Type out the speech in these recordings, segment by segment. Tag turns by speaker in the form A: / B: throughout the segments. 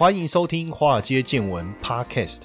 A: 欢迎收听《华尔街见闻》Podcast。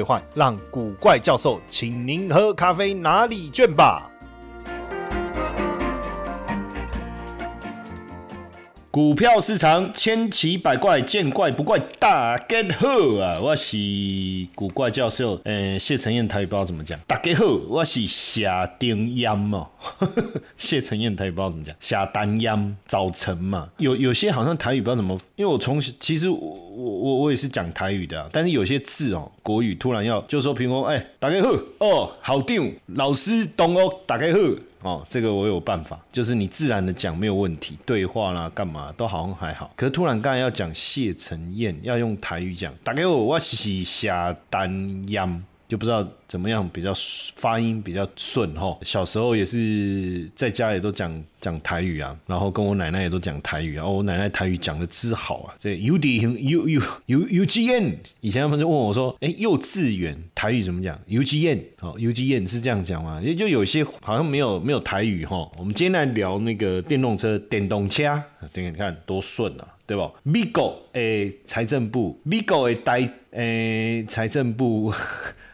A: 让古怪教授请您喝咖啡拿礼券吧。股票市场千奇百怪，见怪不怪，大家好啊！我是古怪教授，呃，谢承彦台语不知道怎么讲，大家好，我是夏丁央嘛，谢承彦台语不知道怎么讲，夏丹央早晨嘛，有有些好像台语不知道怎么，因为我从其实我我我也是讲台语的，但是有些字哦，国语突然要就说，譬如哎，大家好哦，好定老师懂哦，大家好。哦，这个我有办法，就是你自然的讲没有问题，对话啦干嘛都好像还好。可是突然刚才要讲谢承彦，要用台语讲，大概我我是下单央。就不知道怎么样比较发音比较顺哈。小时候也是在家里都讲讲台语啊，然后跟我奶奶也都讲台语啊。我奶奶台语讲的之好啊，这 U D U U U U G N。以前他们就问我说：“哎，幼稚园台语怎么讲？”U G N 哦，U G N 是这样讲吗？也就有些好像没有没有台语哈。我们今天来聊那个电动车、电动车，等你看多顺啊，对吧美国诶，财政部，Bigo 诶，代诶，财政部。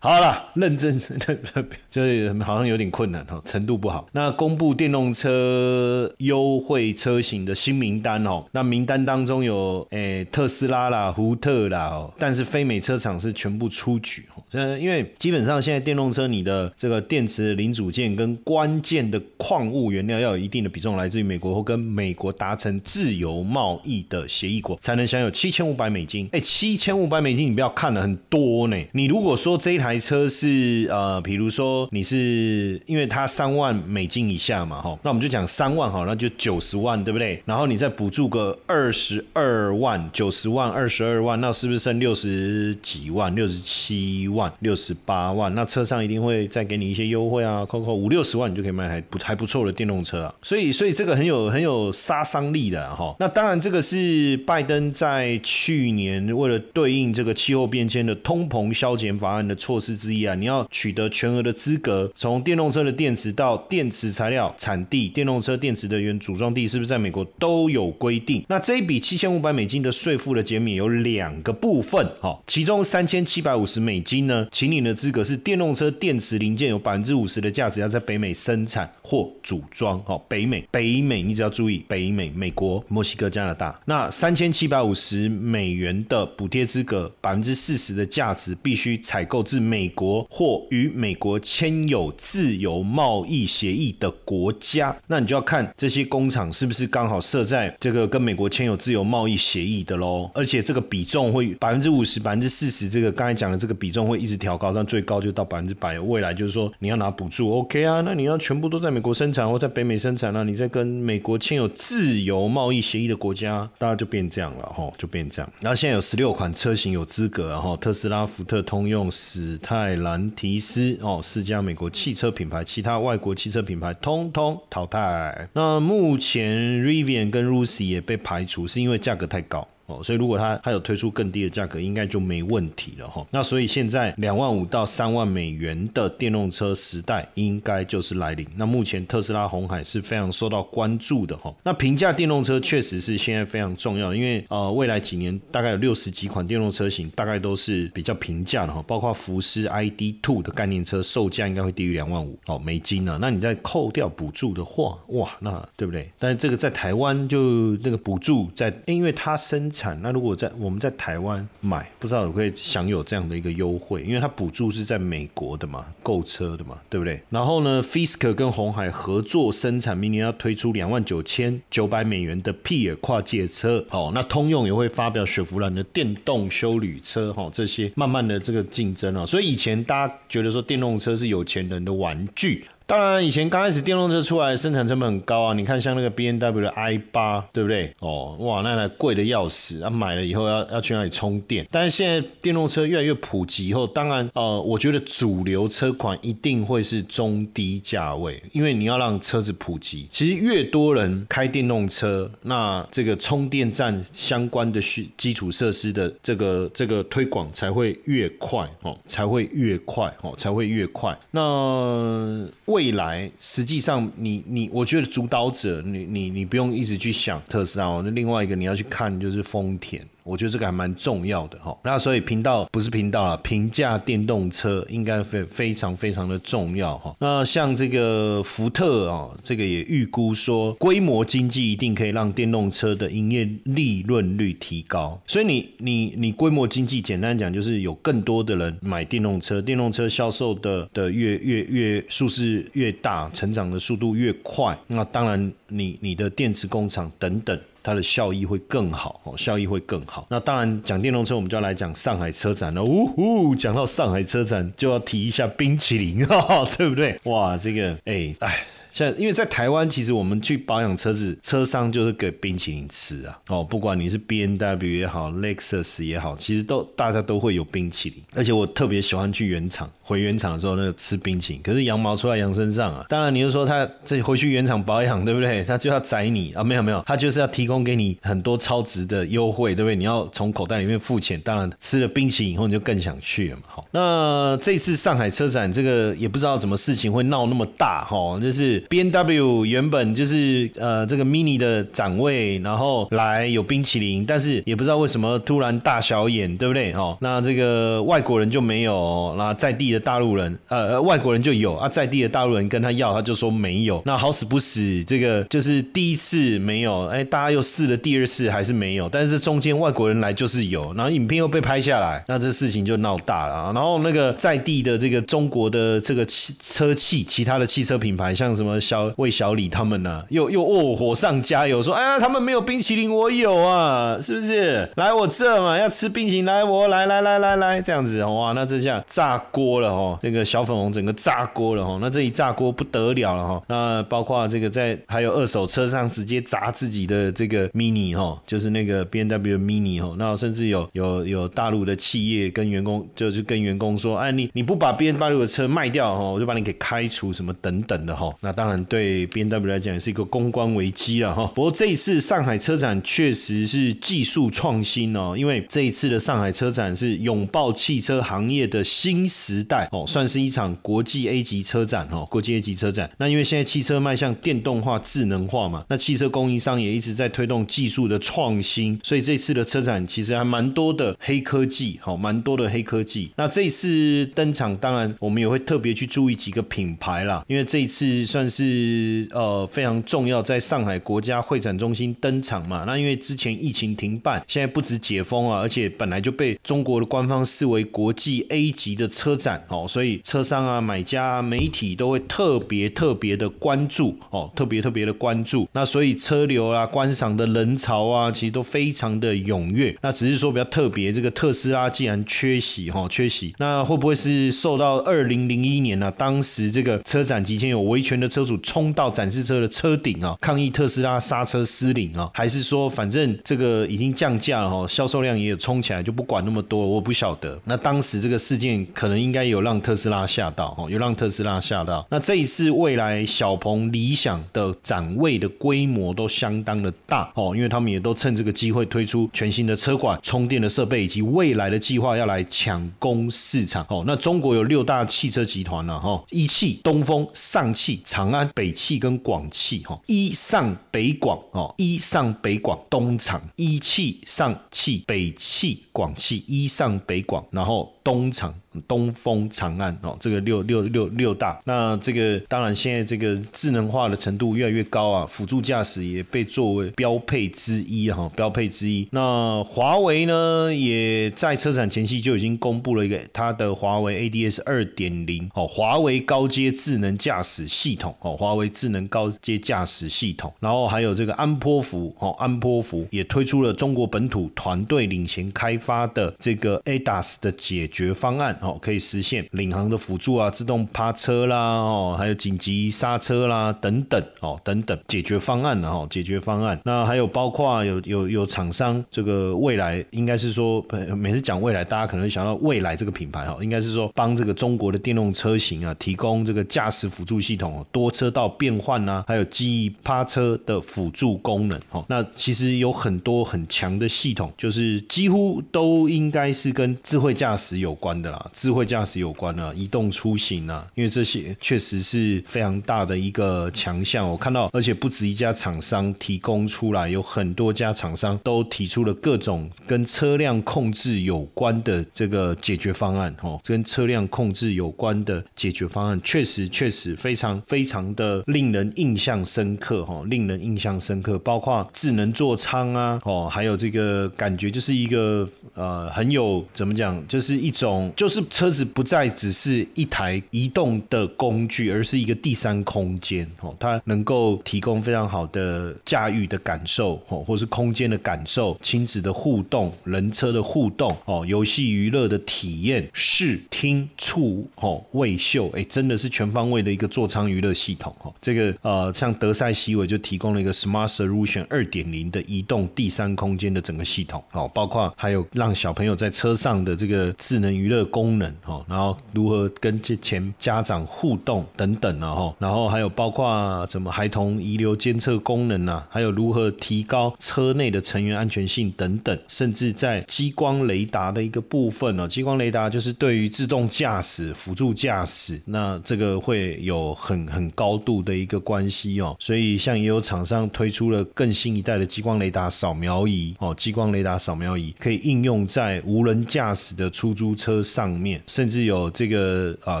A: 好了，认真，就是好像有点困难哈，程度不好。那公布电动车优惠车型的新名单哦，那名单当中有诶特斯拉啦、福特啦，但是非美车厂是全部出局哦。呃，因为基本上现在电动车你的这个电池零组件跟关键的矿物原料要有一定的比重来自于美国或跟美国达成自由贸易的协议国，才能享有七千五百美金。哎，七千五百美金你不要看了很多呢。你如果说这一台。台车是呃，比如说你是因为它三万美金以下嘛，哈，那我们就讲三万哈，那就九十万，对不对？然后你再补助个二十二万，九十万二十二万，那是不是剩六十几万、六十七万、六十八万？那车上一定会再给你一些优惠啊，扣扣五六十万，你就可以买台不还不错的电动车啊。所以，所以这个很有很有杀伤力的哈。那当然，这个是拜登在去年为了对应这个气候变迁的通膨消减法案的措施。之之一啊，你要取得全额的资格，从电动车的电池到电池材料产地、电动车电池的原组装地，是不是在美国都有规定？那这一笔七千五百美金的税负的减免有两个部分，哈，其中三千七百五十美金呢，请领的资格是电动车电池零件有百分之五十的价值要在北美生产或组装，哈，北美，北美，你只要注意北美，美国、墨西哥、加拿大，那三千七百五十美元的补贴资格，百分之四十的价值必须采购至美。美国或与美国签有自由贸易协议的国家，那你就要看这些工厂是不是刚好设在这个跟美国签有自由贸易协议的喽。而且这个比重会百分之五十、百分之四十，这个刚才讲的这个比重会一直调高，但最高就到百分之百。未来就是说你要拿补助，OK 啊？那你要全部都在美国生产或在北美生产那你在跟美国签有自由贸易协议的国家，大家就变这样了哈，就变这样。然后现在有十六款车型有资格，然后特斯拉、福特、通用、史泰兰提斯哦，四家美国汽车品牌，其他外国汽车品牌通通淘汰。那目前 Rivian 跟 Lucy 也被排除，是因为价格太高。哦，所以如果它它有推出更低的价格，应该就没问题了哈。那所以现在两万五到三万美元的电动车时代应该就是来临。那目前特斯拉红海是非常受到关注的哈。那平价电动车确实是现在非常重要，因为呃未来几年大概有六十几款电动车型，大概都是比较平价的哈。包括福斯 ID Two 的概念车，售价应该会低于两万五哦美金呢。那你再扣掉补助的话，哇，那对不对？但是这个在台湾就那个补助在，因为它生产那如果在我们在台湾买，不知道会享有这样的一个优惠，因为它补助是在美国的嘛，购车的嘛，对不对？然后呢，Fisker 跟红海合作生产，明年要推出两万九千九百美元的 P 尔跨界车，哦，那通用也会发表雪佛兰的电动修旅车，哈，这些慢慢的这个竞争啊，所以以前大家觉得说电动车是有钱人的玩具。当然，以前刚开始电动车出来，生产成本很高啊。你看，像那个 B N W 的 i 八，对不对？哦，哇，那台贵的要死啊！买了以后要要去哪里充电？但是现在电动车越来越普及以后，当然，呃，我觉得主流车款一定会是中低价位，因为你要让车子普及。其实越多人开电动车，那这个充电站相关的需基础设施的这个这个推广才会越快哦，才会越快哦，才会越快。那未来实际上，你你，我觉得主导者，你你你不用一直去想特斯拉哦。那另外一个你要去看就是丰田。我觉得这个还蛮重要的哈，那所以频道不是频道了，评价电动车应该非非常非常的重要哈。那像这个福特啊，这个也预估说，规模经济一定可以让电动车的营业利润率提高。所以你你你规模经济，简单讲就是有更多的人买电动车，电动车销售的的越越越数字越大，成长的速度越快，那当然你你的电池工厂等等。它的效益会更好哦，效益会更好。那当然讲电动车，我们就要来讲上海车展了。呜呼，讲到上海车展，就要提一下冰淇淋，对不对？哇，这个，哎哎。像因为在台湾，其实我们去保养车子，车商就是给冰淇淋吃啊。哦，不管你是 B N W 也好，Lexus 也好，其实都大家都会有冰淇淋。而且我特别喜欢去原厂，回原厂的时候那个吃冰淇淋。可是羊毛出在羊身上啊。当然，你就说他这回去原厂保养，对不对？他就要宰你啊？没有没有，他就是要提供给你很多超值的优惠，对不对？你要从口袋里面付钱。当然，吃了冰淇淋以后，你就更想去了嘛。好，那这次上海车展，这个也不知道怎么事情会闹那么大哈，就是。B N W 原本就是呃这个 Mini 的展位，然后来有冰淇淋，但是也不知道为什么突然大小眼，对不对？哦，那这个外国人就没有，那在地的大陆人，呃，外国人就有啊，在地的大陆人跟他要，他就说没有。那好死不死，这个就是第一次没有，哎，大家又试了第二次还是没有，但是中间外国人来就是有，然后影片又被拍下来，那这事情就闹大了。然后那个在地的这个中国的这个汽车汽其他的汽车品牌，像什么。小魏小李他们呢，又又哦火上加油，说哎呀，他们没有冰淇淋，我有啊，是不是？来我这嘛，要吃冰淇淋，来我来来来来来，这样子哇，那这下炸锅了哦，这个小粉红整个炸锅了哦，那这一炸锅不得了了哈，那包括这个在还有二手车上直接砸自己的这个 mini 哈，就是那个 B N W mini 哈，那甚至有有有大陆的企业跟员工就是跟员工说，哎你你不把 B N W 的车卖掉哈，我就把你给开除什么等等的哈，那。当然，对 B N W 来讲也是一个公关危机了哈。不过这一次上海车展确实是技术创新哦，因为这一次的上海车展是拥抱汽车行业的新时代哦，算是一场国际 A 级车展哦，国际 A 级车展。那因为现在汽车迈向电动化、智能化嘛，那汽车供应商也一直在推动技术的创新，所以这次的车展其实还蛮多的黑科技，好，蛮多的黑科技。那这次登场，当然我们也会特别去注意几个品牌啦，因为这一次算。是呃非常重要，在上海国家会展中心登场嘛？那因为之前疫情停办，现在不止解封啊，而且本来就被中国的官方视为国际 A 级的车展哦，所以车商啊、买家、啊、媒体都会特别特别的关注哦，特别特别的关注。那所以车流啊、观赏的人潮啊，其实都非常的踊跃。那只是说比较特别，这个特斯拉既然缺席哈，缺席，那会不会是受到二零零一年呢？当时这个车展期间有维权的车？主冲到展示车的车顶啊，抗议特斯拉刹车失灵啊，还是说反正这个已经降价了哈，销售量也有冲起来，就不管那么多，我不晓得。那当时这个事件可能应该有有让特斯拉吓到哦，有让特斯拉吓到。那这一次未来小鹏、理想的展位的规模都相当的大哦，因为他们也都趁这个机会推出全新的车管、充电的设备以及未来的计划要来抢攻市场哦。那中国有六大汽车集团了哈，一汽、东风、上汽、长安。北汽跟广汽哈，一上北广哦，一上北广东厂，一汽上汽北汽广汽一上北广，然后东厂。东风长安哦，这个六六六六大，那这个当然现在这个智能化的程度越来越高啊，辅助驾驶也被作为标配之一哈，标配之一。那华为呢，也在车展前夕就已经公布了一个它的华为 ADS 二点零哦，华为高阶智能驾驶系统哦，华为智能高阶驾驶系统，然后还有这个安波福哦，安波福也推出了中国本土团队领衔开发的这个 ADAS 的解解决方案哦，可以实现领航的辅助啊，自动趴车啦哦，还有紧急刹车啦等等哦，等等解决方案的哈，解决方案。那还有包括有有有厂商这个未来应该是说，每次讲未来，大家可能会想到未来这个品牌哈，应该是说帮这个中国的电动车型啊提供这个驾驶辅助系统，多车道变换啊，还有记忆趴车的辅助功能哦。那其实有很多很强的系统，就是几乎都应该是跟智慧驾驶有关的啦，智慧驾驶有关的移动出行啊，因为这些确实是非常大的一个强项。我看到，而且不止一家厂商提供出来，有很多家厂商都提出了各种跟车辆控制有关的这个解决方案哦，跟车辆控制有关的解决方案，确实确实非常非常的令人印象深刻哈，令人印象深刻，包括智能座舱啊，哦，还有这个感觉就是一个呃很有怎么讲，就是一种就是车子不再只是一台移动的工具，而是一个第三空间哦，它能。够提供非常好的驾驭的感受哦，或是空间的感受、亲子的互动、人车的互动哦、游戏娱乐的体验、视听触哦、味嗅，哎，真的是全方位的一个座舱娱乐系统哦。这个呃，像德赛西韦就提供了一个 Smart Solution 二点零的移动第三空间的整个系统哦，包括还有让小朋友在车上的这个智能娱乐功能哦，然后如何跟这前家长互动等等啊哈，然后还有包括怎么。孩童遗留监测功能啊，还有如何提高车内的成员安全性等等，甚至在激光雷达的一个部分哦，激光雷达就是对于自动驾驶、辅助驾驶，那这个会有很很高度的一个关系哦。所以像也有厂商推出了更新一代的激光雷达扫描仪哦，激光雷达扫描仪可以应用在无人驾驶的出租车上面，甚至有这个啊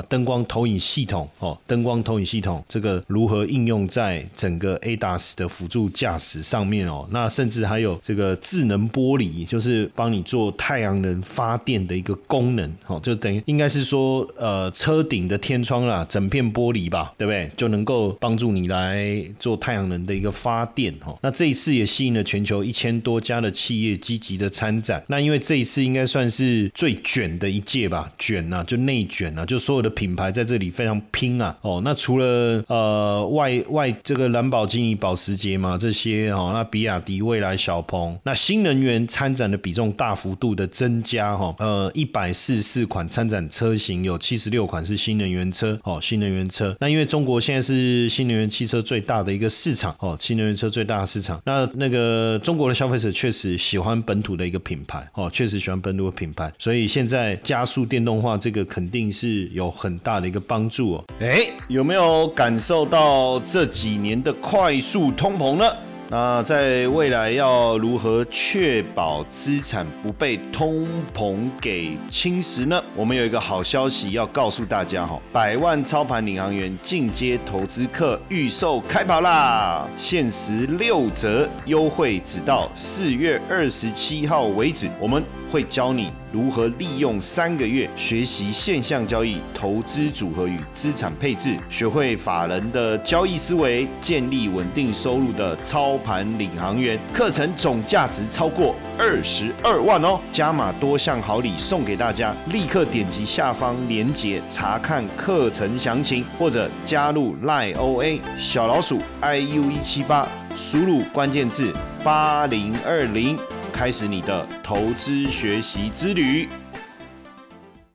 A: 灯光投影系统哦，灯光投影系统这个如何应用在整个 ADAS 的辅助驾驶上面哦，那甚至还有这个智能玻璃，就是帮你做太阳能发电的一个功能哦，就等于应该是说呃车顶的天窗啦，整片玻璃吧，对不对？就能够帮助你来做太阳能的一个发电哦。那这一次也吸引了全球一千多家的企业积极的参展。那因为这一次应该算是最卷的的一届吧，卷啊，就内卷啊，就所有的品牌在这里非常拼啊。哦，那除了呃外外这个蓝宝基尼、保时捷嘛，这些哦，那比亚迪、蔚来、小鹏，那新能源参展的比重大幅度的增加哈，呃，一百四十四款参展车型，有七十六款是新能源车哦，新能源车。那因为中国现在是新能源汽车最大的一个市场哦，新能源车最大的市场。那那个中国的消费者确实喜欢本土的一个品牌哦，确实喜欢本土的品牌，所以现在在加速电动化，这个肯定是有很大的一个帮助哦。哎，有没有感受到这几？年的快速通膨呢？那在未来要如何确保资产不被通膨给侵蚀呢？我们有一个好消息要告诉大家哈，百万操盘领航员进阶投资课预售开跑啦！限时六折优惠，直到四月二十七号为止，我们会教你。如何利用三个月学习现象交易、投资组合与资产配置，学会法人的交易思维，建立稳定收入的操盘领航员？课程总价值超过二十二万哦！加码多项好礼送给大家，立刻点击下方链接查看课程详情，或者加入赖 OA 小老鼠 iu 一七八，输入关键字八零二零。开始你的投资学习之旅。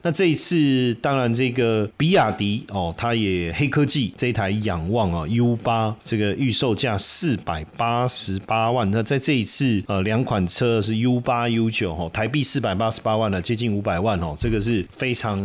A: 那这一次，当然这个比亚迪哦，它也黑科技这一台仰望啊 U 八，这个预售价四百八十八万。那在这一次，呃，两款车是 U 八 U 九哦，台币四百八十八万了，接近五百万哦，这个是非常。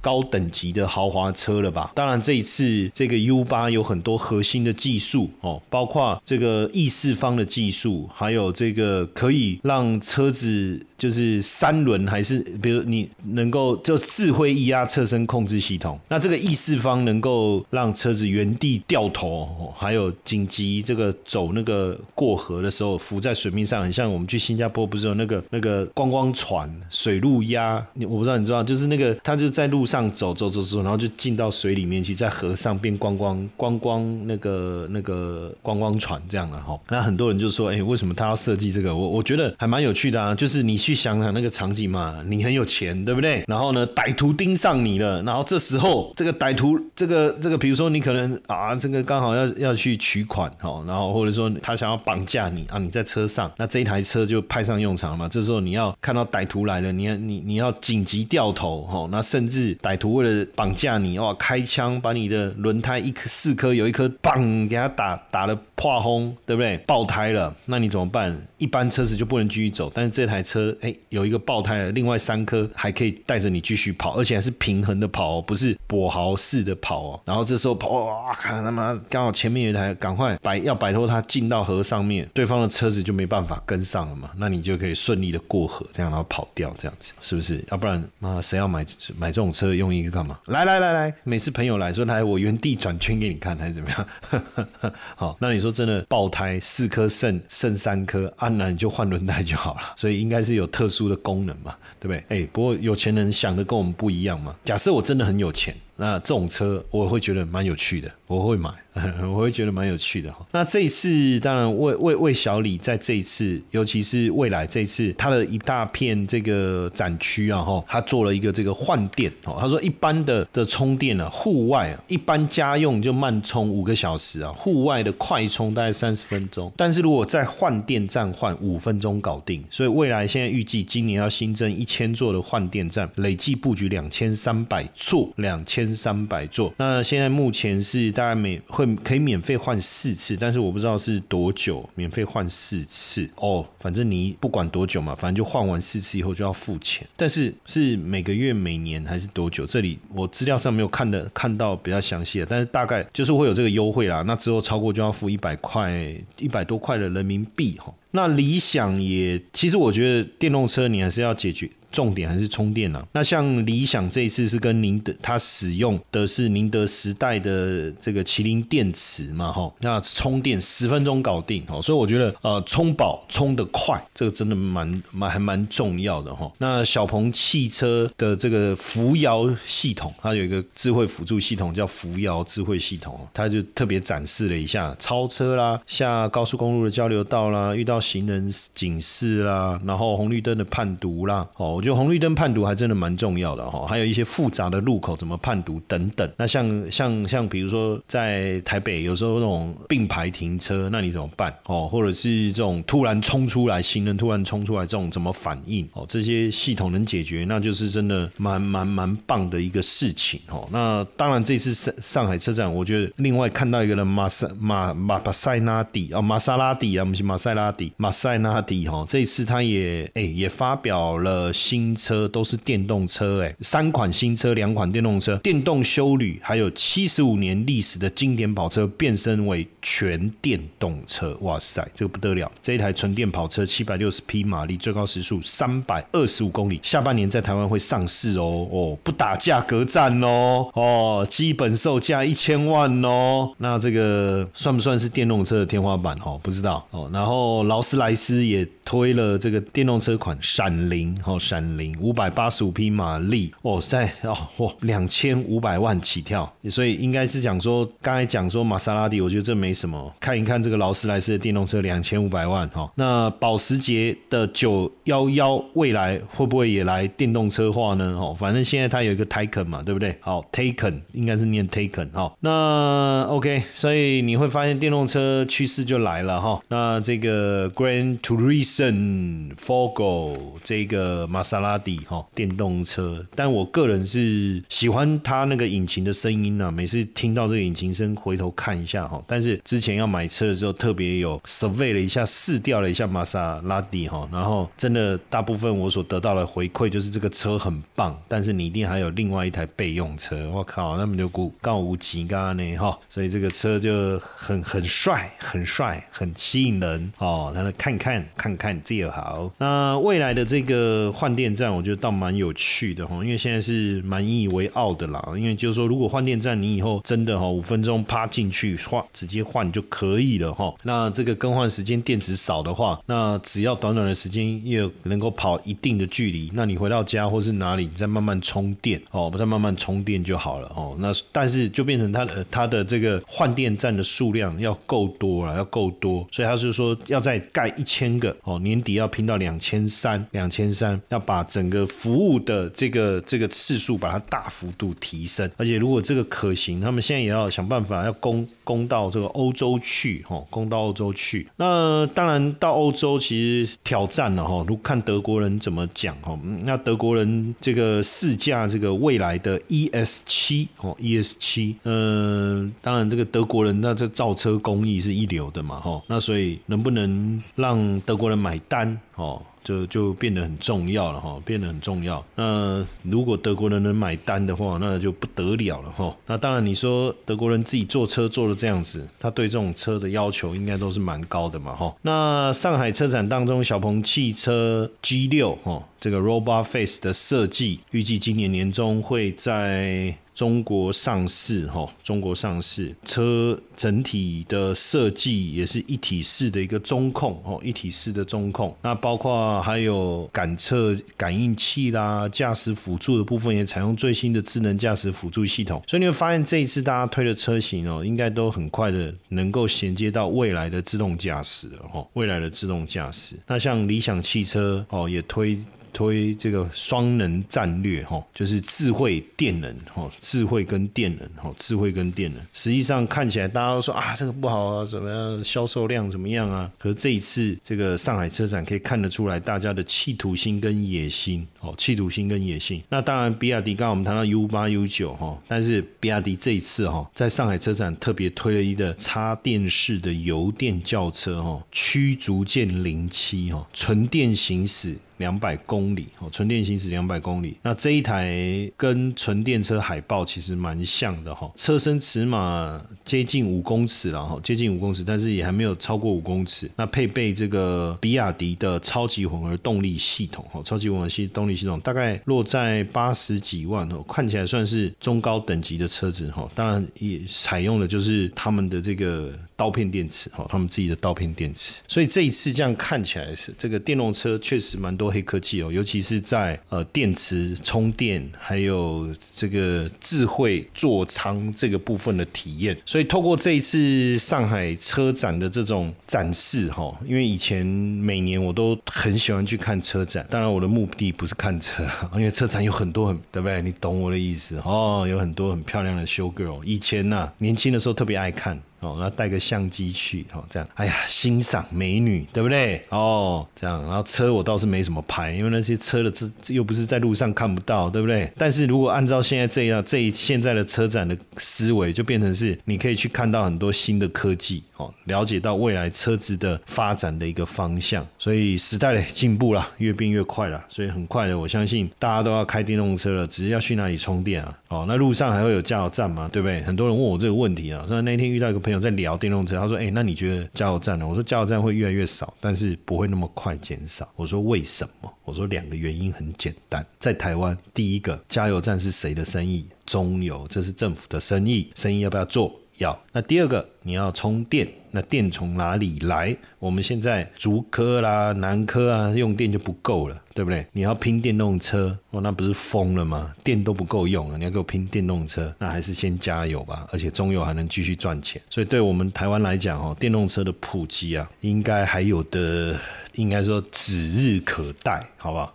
A: 高等级的豪华车了吧？当然，这一次这个 U 八有很多核心的技术哦，包括这个易四方的技术，还有这个可以让车子就是三轮还是，比如你能够就智慧液压侧身控制系统。那这个易四方能够让车子原地掉头，还有紧急这个走那个过河的时候浮在水面上，很像我们去新加坡不是有那个那个观光船水路压？我不知道你知道，就是那个它就在路。上走走走走，然后就进到水里面去，在河上边观光观光那个那个观光船这样了哈。那很多人就说，哎，为什么他要设计这个？我我觉得还蛮有趣的啊，就是你去想想那个场景嘛，你很有钱，对不对？然后呢，歹徒盯上你了，然后这时候这个歹徒这个这个，比如说你可能啊，这个刚好要要去取款哈，然后或者说他想要绑架你啊，你在车上，那这一台车就派上用场了嘛。这时候你要看到歹徒来了，你要你你要紧急掉头哈，那甚至歹徒为了绑架你哇，开枪把你的轮胎一颗四颗有一颗棒给他打打了破轰，对不对？爆胎了，那你怎么办？一般车子就不能继续走，但是这台车哎有一个爆胎了，另外三颗还可以带着你继续跑，而且还是平衡的跑哦，不是跛豪式的跑哦。然后这时候跑哇，看他妈刚好前面有一台，赶快摆要摆脱他进到河上面，对方的车子就没办法跟上了嘛，那你就可以顺利的过河，这样然后跑掉这样子，是不是？要不然妈谁要买买这种车用一个干嘛？来来来来，每次朋友来说来我原地转圈给你看还是怎么样？好，那你说真的爆胎四颗肾剩三颗，安然你就换轮胎就好了，所以应该是有特殊的功能嘛，对不对？哎，不过有钱人想的跟我们不一样嘛。假设我真的很有钱。那这种车我会觉得蛮有趣的，我会买，我会觉得蛮有趣的哈。那这一次当然为为为小李在这一次，尤其是未来这一次，他的一大片这个展区啊哈，他做了一个这个换电哦。他说一般的的充电啊，户外啊，一般家用就慢充五个小时啊，户外的快充大概三十分钟。但是如果在换电站换五分钟搞定，所以未来现在预计今年要新增一千座的换电站，累计布局两千三百座，两千。三百座，那现在目前是大概每会可以免费换四次，但是我不知道是多久免费换四次哦。反正你不管多久嘛，反正就换完四次以后就要付钱。但是是每个月、每年还是多久？这里我资料上没有看的看到比较详细的，但是大概就是会有这个优惠啦。那之后超过就要付一百块、一百多块的人民币哈。那理想也，其实我觉得电动车你还是要解决。重点还是充电啊。那像理想这一次是跟宁德，它使用的是宁德时代的这个麒麟电池嘛，哈，那充电十分钟搞定，哦，所以我觉得呃充饱充得快，这个真的蛮蛮还蛮重要的哈。那小鹏汽车的这个扶摇系统，它有一个智慧辅助系统叫扶摇智慧系统，它就特别展示了一下超车啦、下高速公路的交流道啦、遇到行人警示啦，然后红绿灯的判读啦，哦。我觉得红绿灯判读还真的蛮重要的哈，还有一些复杂的路口怎么判读等等。那像像像比如说在台北有时候那种并排停车，那你怎么办哦？或者是这种突然冲出来行人突然冲出来这种怎么反应哦？这些系统能解决，那就是真的蛮蛮蛮棒的一个事情哦。那当然这次上上海车展，我觉得另外看到一个人马塞马马巴塞拉蒂啊，玛莎拉蒂啊，不是马塞拉蒂，马塞拉蒂哈，这次他也哎也发表了。新车都是电动车，哎，三款新车，两款电动车，电动修旅，还有七十五年历史的经典跑车变身为全电动车，哇塞，这个不得了！这一台纯电跑车七百六十匹马力，最高时速三百二十五公里，下半年在台湾会上市哦，哦，不打价格战哦，哦，基本售价一千万哦，那这个算不算是电动车的天花板？哦，不知道哦。然后劳斯莱斯也推了这个电动车款闪灵，哦，闪。零五百八十五匹马力哦，在哦嚯两千五百万起跳，所以应该是讲说刚才讲说玛莎拉蒂，我觉得这没什么。看一看这个劳斯莱斯的电动车两千五百万哈，那保时捷的九幺幺未来会不会也来电动车化呢？哦，反正现在它有一个 Taken 嘛，对不对？好，Taken 应该是念 Taken 哈。那 OK，所以你会发现电动车趋势就来了哈。那这个 Grand Turismo Forgo 这个玛。莎拉蒂哈电动车，但我个人是喜欢它那个引擎的声音呢。每次听到这个引擎声，回头看一下哈。但是之前要买车的时候，特别有 survey 了一下，试掉了一下玛莎拉蒂哈。然后真的大部分我所得到的回馈就是这个车很棒，但是你一定还有另外一台备用车。我靠，那么就高高无极刚呢哈。所以这个车就很很帅，很帅，很吸引人哦。让他看看看看，这好。那未来的这个换。电电站，我觉得倒蛮有趣的哈，因为现在是蛮引以为傲的啦。因为就是说，如果换电站，你以后真的哈五分钟趴进去换，直接换就可以了哈。那这个更换时间电池少的话，那只要短短的时间又能够跑一定的距离，那你回到家或是哪里，你再慢慢充电哦，再慢慢充电就好了哦。那但是就变成它的它的这个换电站的数量要够多了，要够多，所以他是说要再盖一千个哦，年底要拼到两千三，两千三要把整个服务的这个这个次数把它大幅度提升，而且如果这个可行，他们现在也要想办法要攻攻到这个欧洲去，哈，攻到欧洲去。那当然到欧洲其实挑战了哈，如看德国人怎么讲哈，那德国人这个试驾这个未来的 ES 七哦，ES 七，嗯，当然这个德国人那这造车工艺是一流的嘛，哈，那所以能不能让德国人买单哦？就就变得很重要了哈，变得很重要。那如果德国人能买单的话，那就不得了了哈。那当然，你说德国人自己坐车坐的这样子，他对这种车的要求应该都是蛮高的嘛哈。那上海车展当中，小鹏汽车 G 六哈，这个 Robot Face 的设计，预计今年年中会在。中国上市哈，中国上市车整体的设计也是一体式的一个中控哦，一体式的中控。那包括还有感测感应器啦，驾驶辅助的部分也采用最新的智能驾驶辅助系统。所以你会发现这一次大家推的车型哦，应该都很快的能够衔接到未来的自动驾驶了哈，未来的自动驾驶。那像理想汽车哦，也推。推这个双能战略哈，就是智慧电能哈，智慧跟电能哈，智慧跟电能。实际上看起来大家都说啊，这个不好啊，怎么样，销售量怎么样啊？可是这一次这个上海车展可以看得出来，大家的企图心跟野心哦，企图心跟野心。那当然，比亚迪刚刚我们谈到 U 八 U 九哈，但是比亚迪这一次哈，在上海车展特别推了一个插电式的油电轿车哈，驱逐舰零七哈，纯电行驶。两百公里哦，纯电行驶两百公里。那这一台跟纯电车海报其实蛮像的哈，车身尺码接近五公尺了哈，接近五公尺，但是也还没有超过五公尺。那配备这个比亚迪的超级混合动力系统哈，超级混合系动力系统大概落在八十几万哦，看起来算是中高等级的车子哈。当然也采用的就是他们的这个。刀片电池哈，他们自己的刀片电池，所以这一次这样看起来是这个电动车确实蛮多黑科技哦，尤其是在呃电池充电还有这个智慧座舱这个部分的体验。所以透过这一次上海车展的这种展示哈，因为以前每年我都很喜欢去看车展，当然我的目的不是看车，因为车展有很多很对不对？你懂我的意思哦，有很多很漂亮的 show girl，以前呐年轻的时候特别爱看。哦，然后带个相机去，哦，这样，哎呀，欣赏美女，对不对？哦，这样，然后车我倒是没什么拍，因为那些车的这又不是在路上看不到，对不对？但是如果按照现在这样，这一现在的车展的思维，就变成是你可以去看到很多新的科技，哦，了解到未来车子的发展的一个方向。所以时代的进步了，越变越快了，所以很快的，我相信大家都要开电动车了，只是要去哪里充电啊？哦，那路上还会有加油站吗？对不对？很多人问我这个问题啊，所以那天遇到一个朋。有在聊电动车，他说：“哎，那你觉得加油站呢？”我说：“加油站会越来越少，但是不会那么快减少。”我说：“为什么？”我说：“两个原因很简单，在台湾，第一个加油站是谁的生意？中油，这是政府的生意，生意要不要做？要。那第二个，你要充电。”那电从哪里来？我们现在竹科啦、南科啊，用电就不够了，对不对？你要拼电动车，哦，那不是疯了吗？电都不够用了，你要给我拼电动车，那还是先加油吧。而且中油还能继续赚钱，所以对我们台湾来讲，哦，电动车的普及啊，应该还有的，应该说指日可待，好不好？